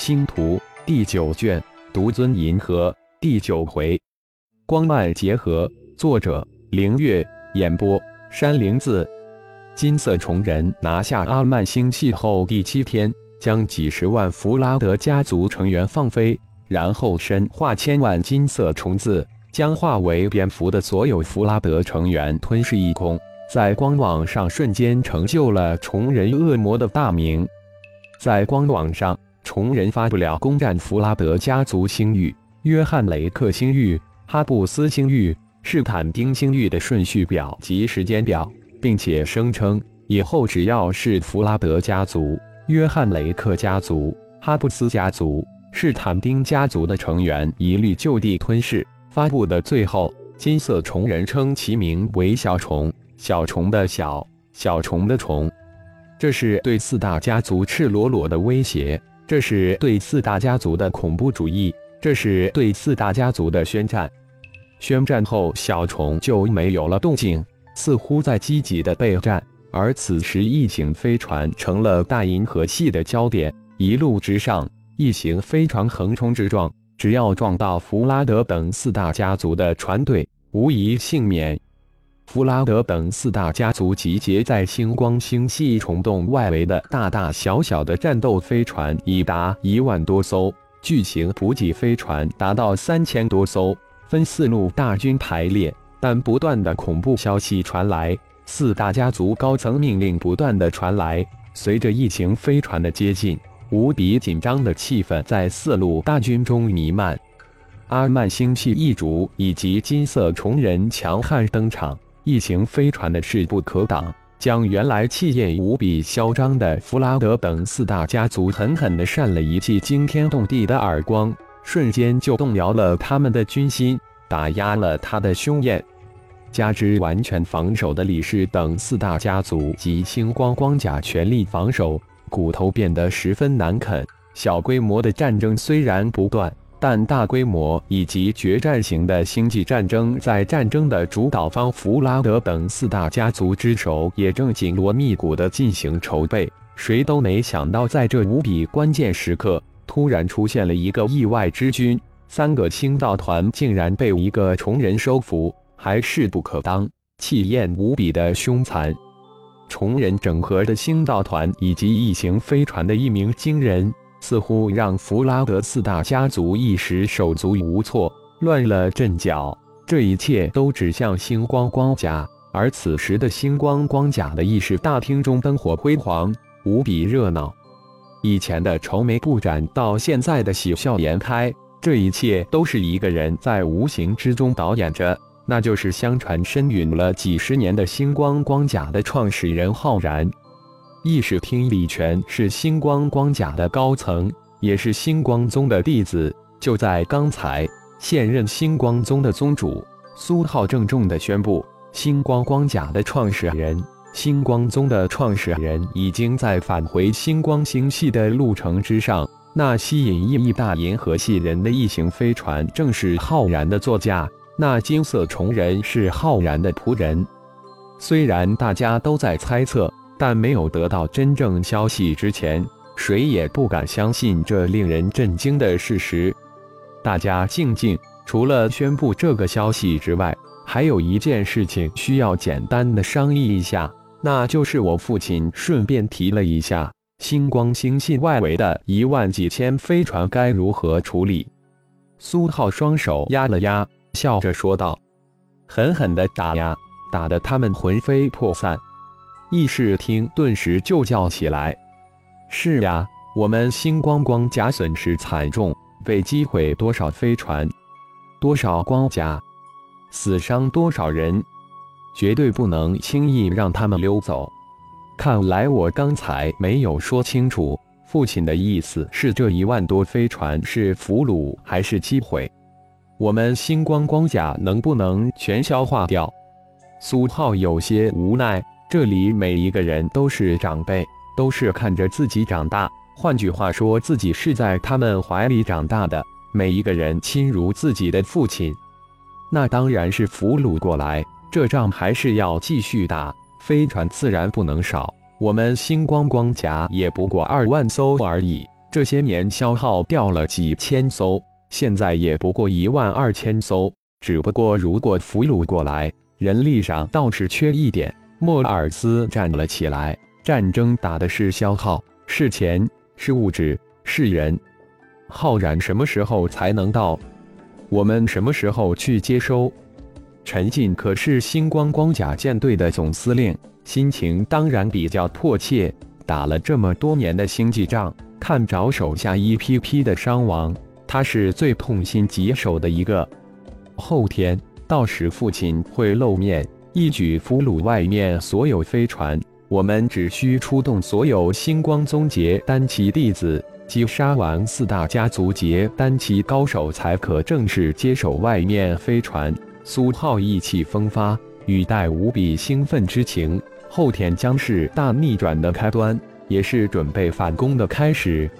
星图第九卷，独尊银河第九回，光脉结合。作者：凌月。演播：山灵子。金色虫人拿下阿曼星系后，第七天将几十万弗拉德家族成员放飞，然后身化千万金色虫子，将化为蝙蝠的所有弗拉德成员吞噬一空。在光网上瞬间成就了虫人恶魔的大名。在光网上，虫人发布了攻占弗拉德家族星域、约翰雷克星域、哈布斯星域。士坦丁星域的顺序表及时间表，并且声称以后只要是弗拉德家族、约翰雷克家族、哈布斯家族、是坦丁家族的成员，一律就地吞噬。发布的最后，金色虫人称其名为小虫，小虫的小，小虫的虫。这是对四大家族赤裸裸的威胁，这是对四大家族的恐怖主义，这是对四大家族的宣战。宣战后，小虫就没有了动静，似乎在积极的备战。而此时，异形飞船成了大银河系的焦点。一路之上，异形飞船横冲直撞，只要撞到弗拉德等四大家族的船队，无一幸免。弗拉德等四大家族集结在星光星系虫洞外围的大大小小的战斗飞船已达一万多艘，巨型补给飞船达到三千多艘。分四路大军排列，但不断的恐怖消息传来，四大家族高层命令不断的传来。随着异形飞船的接近，无比紧张的气氛在四路大军中弥漫。阿曼星系一族以及金色虫人强悍登场，异形飞船的势不可挡，将原来气焰无比嚣张的弗拉德等四大家族狠狠地扇了一记惊天动地的耳光。瞬间就动摇了他们的军心，打压了他的凶焰。加之完全防守的李氏等四大家族及星光光甲全力防守，骨头变得十分难啃。小规模的战争虽然不断，但大规模以及决战型的星际战争，在战争的主导方弗拉德等四大家族之手，也正紧锣密鼓地进行筹备。谁都没想到，在这无比关键时刻。突然出现了一个意外之君，三个星道团竟然被一个虫人收服，还势不可当，气焰无比的凶残。虫人整合的星道团以及异形飞船的一鸣惊人，似乎让弗拉德四大家族一时手足无措，乱了阵脚。这一切都指向星光光甲，而此时的星光光甲的议事大厅中灯火辉煌，无比热闹。以前的愁眉不展，到现在的喜笑颜开，这一切都是一个人在无形之中导演着，那就是相传身陨了几十年的星光光甲的创始人浩然。议事厅李全是星光光甲的高层，也是星光宗的弟子。就在刚才，现任星光宗的宗主苏浩郑重地宣布，星光光甲的创始人。星光宗的创始人已经在返回星光星系的路程之上。那吸引亿亿大银河系人的异形飞船正是浩然的座驾。那金色虫人是浩然的仆人。虽然大家都在猜测，但没有得到真正消息之前，谁也不敢相信这令人震惊的事实。大家静静，除了宣布这个消息之外，还有一件事情需要简单的商议一下。那就是我父亲顺便提了一下，星光星系外围的一万几千飞船该如何处理。苏浩双手压了压，笑着说道：“狠狠的打呀，打得他们魂飞魄散。”议事厅顿时就叫起来：“是呀，我们星光光甲损失惨重，被击毁多少飞船，多少光甲，死伤多少人。”绝对不能轻易让他们溜走。看来我刚才没有说清楚，父亲的意思是这一万多飞船是俘虏还是击毁？我们星光光甲能不能全消化掉？苏浩有些无奈。这里每一个人都是长辈，都是看着自己长大，换句话说，自己是在他们怀里长大的。每一个人亲如自己的父亲，那当然是俘虏过来。这仗还是要继续打，飞船自然不能少。我们星光光甲也不过二万艘而已，这些年消耗掉了几千艘，现在也不过一万二千艘。只不过如果俘虏过来，人力上倒是缺一点。莫尔斯站了起来。战争打的是消耗，是钱，是物质，是人。浩然什么时候才能到？我们什么时候去接收？陈进可是星光光甲舰队的总司令，心情当然比较迫切。打了这么多年的星际仗，看着手下一批批的伤亡，他是最痛心疾首的一个。后天到时，父亲会露面，一举俘虏外面所有飞船。我们只需出动所有星光宗杰丹期弟子，击杀完四大家族杰丹期高手，才可正式接手外面飞船。苏浩意气风发，语带无比兴奋之情。后天将是大逆转的开端，也是准备反攻的开始。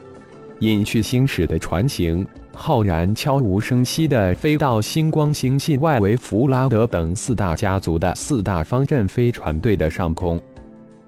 隐去星矢的船型，浩然悄无声息地飞到星光星系外围弗拉德等四大家族的四大方阵飞船队的上空。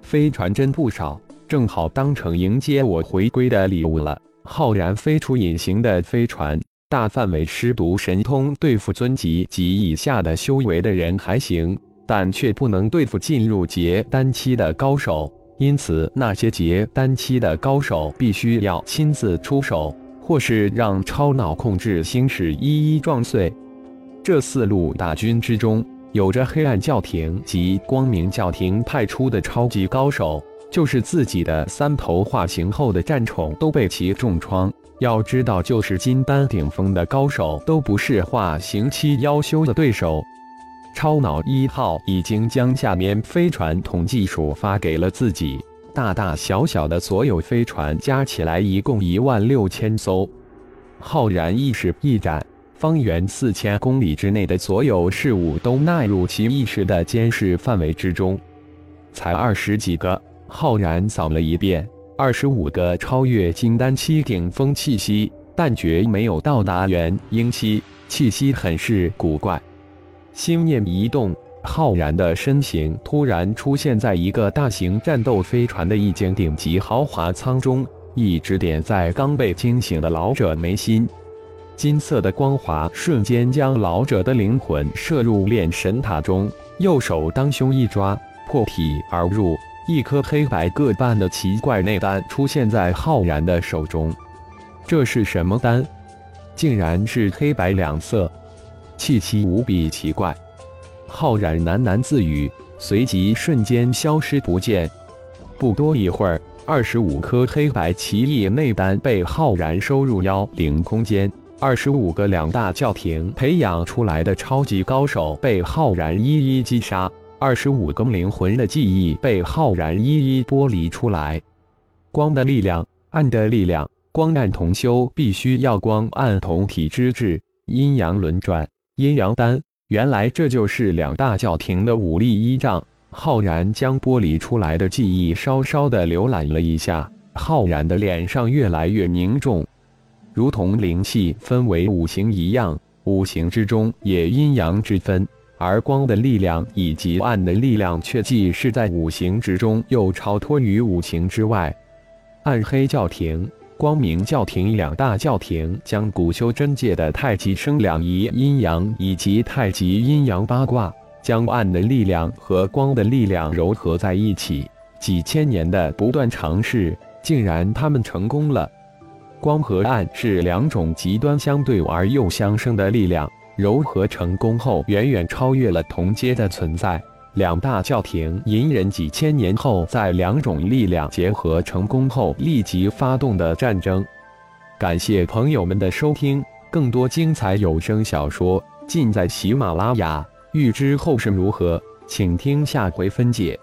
飞船真不少，正好当成迎接我回归的礼物了。浩然飞出隐形的飞船，大范围施毒神通对付尊级及以下的修为的人还行，但却不能对付进入结丹期的高手。因此，那些结丹期的高手必须要亲自出手，或是让超脑控制星矢一一撞碎。这四路大军之中。有着黑暗教廷及光明教廷派出的超级高手，就是自己的三头化形后的战宠都被其重创。要知道，就是金丹顶峰的高手都不是化形期妖修的对手。超脑一号已经将下面飞船统计数发给了自己，大大小小的所有飞船加起来一共一万六千艘。浩然意识一展。方圆四千公里之内的所有事物都纳入其意识的监视范围之中。才二十几个，浩然扫了一遍，二十五个超越金丹期顶峰气息，但绝没有到达元婴期，气息很是古怪。心念一动，浩然的身形突然出现在一个大型战斗飞船的一间顶级豪华舱中，一指点在刚被惊醒的老者眉心。金色的光华瞬间将老者的灵魂射入炼神塔中，右手当胸一抓，破体而入，一颗黑白各半的奇怪内丹出现在浩然的手中。这是什么丹？竟然是黑白两色，气息无比奇怪。浩然喃喃自语，随即瞬间消失不见。不多一会儿，二十五颗黑白奇异内丹被浩然收入妖灵空间。二十五个两大教廷培养出来的超级高手被浩然一一击杀，二十五个灵魂的记忆被浩然一一剥离出来。光的力量，暗的力量，光暗同修，必须要光暗同体之质，阴阳轮转，阴阳丹。原来这就是两大教廷的武力依仗。浩然将剥离出来的记忆稍稍的浏览了一下，浩然的脸上越来越凝重。如同灵气分为五行一样，五行之中也阴阳之分，而光的力量以及暗的力量却既是在五行之中，又超脱于五行之外。暗黑教廷、光明教廷两大教廷将古修真界的太极生两仪阴阳以及太极阴阳八卦，将暗的力量和光的力量糅合在一起。几千年的不断尝试，竟然他们成功了。光和暗是两种极端相对而又相生的力量，柔合成功后远远超越了同阶的存在。两大教廷隐忍几千年后，在两种力量结合成功后立即发动的战争。感谢朋友们的收听，更多精彩有声小说尽在喜马拉雅。欲知后事如何，请听下回分解。